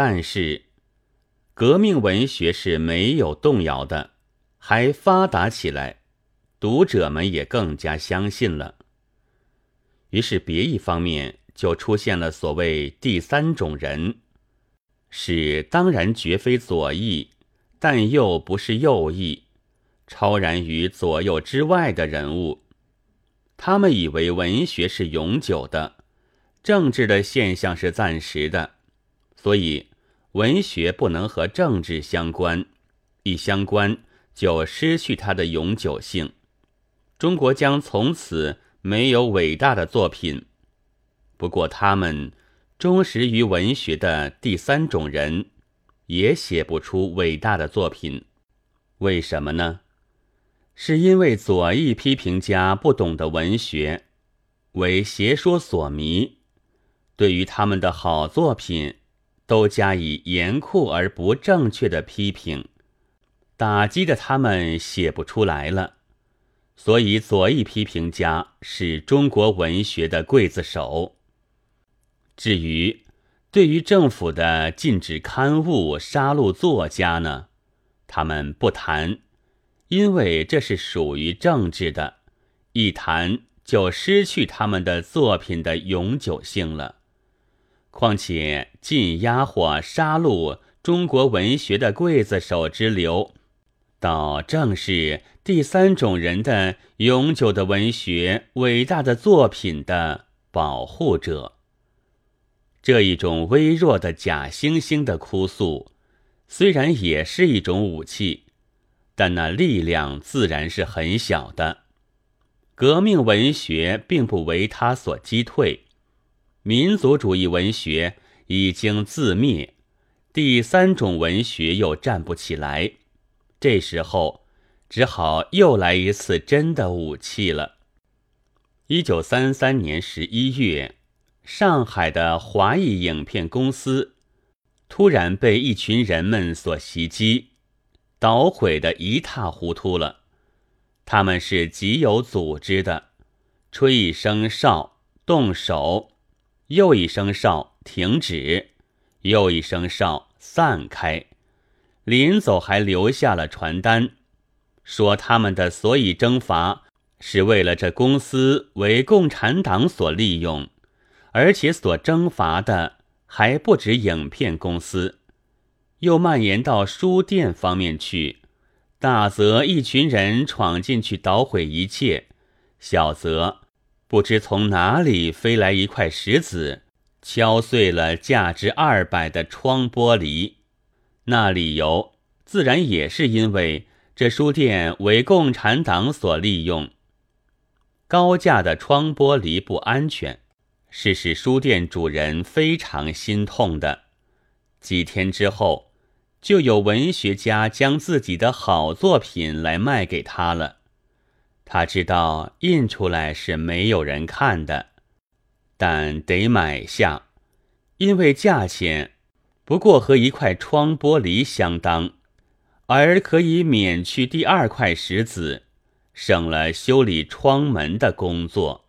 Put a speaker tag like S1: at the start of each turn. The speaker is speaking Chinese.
S1: 但是，革命文学是没有动摇的，还发达起来，读者们也更加相信了。于是，别一方面就出现了所谓第三种人，是当然绝非左翼，但又不是右翼，超然于左右之外的人物。他们以为文学是永久的，政治的现象是暂时的。所以，文学不能和政治相关，一相关就失去它的永久性。中国将从此没有伟大的作品。不过，他们忠实于文学的第三种人，也写不出伟大的作品。为什么呢？是因为左翼批评家不懂得文学，为邪说所迷，对于他们的好作品。都加以严酷而不正确的批评，打击的他们写不出来了。所以左翼批评家是中国文学的刽子手。至于对于政府的禁止刊物、杀戮作家呢，他们不谈，因为这是属于政治的，一谈就失去他们的作品的永久性了。况且禁压或杀戮中国文学的刽子手之流，倒正是第三种人的永久的文学伟大的作品的保护者。这一种微弱的假惺惺的哭诉，虽然也是一种武器，但那力量自然是很小的。革命文学并不为他所击退。民族主义文学已经自灭，第三种文学又站不起来，这时候只好又来一次真的武器了。一九三三年十一月，上海的华裔影片公司突然被一群人们所袭击，捣毁的一塌糊涂了。他们是极有组织的，吹一声哨，动手。又一声哨，停止；又一声哨，散开。临走还留下了传单，说他们的所以征伐是为了这公司为共产党所利用，而且所征伐的还不止影片公司，又蔓延到书店方面去。大则一群人闯进去捣毁一切，小则。不知从哪里飞来一块石子，敲碎了价值二百的窗玻璃。那理由自然也是因为这书店为共产党所利用。高价的窗玻璃不安全，是使书店主人非常心痛的。几天之后，就有文学家将自己的好作品来卖给他了。他知道印出来是没有人看的，但得买下，因为价钱不过和一块窗玻璃相当，而可以免去第二块石子，省了修理窗门的工作。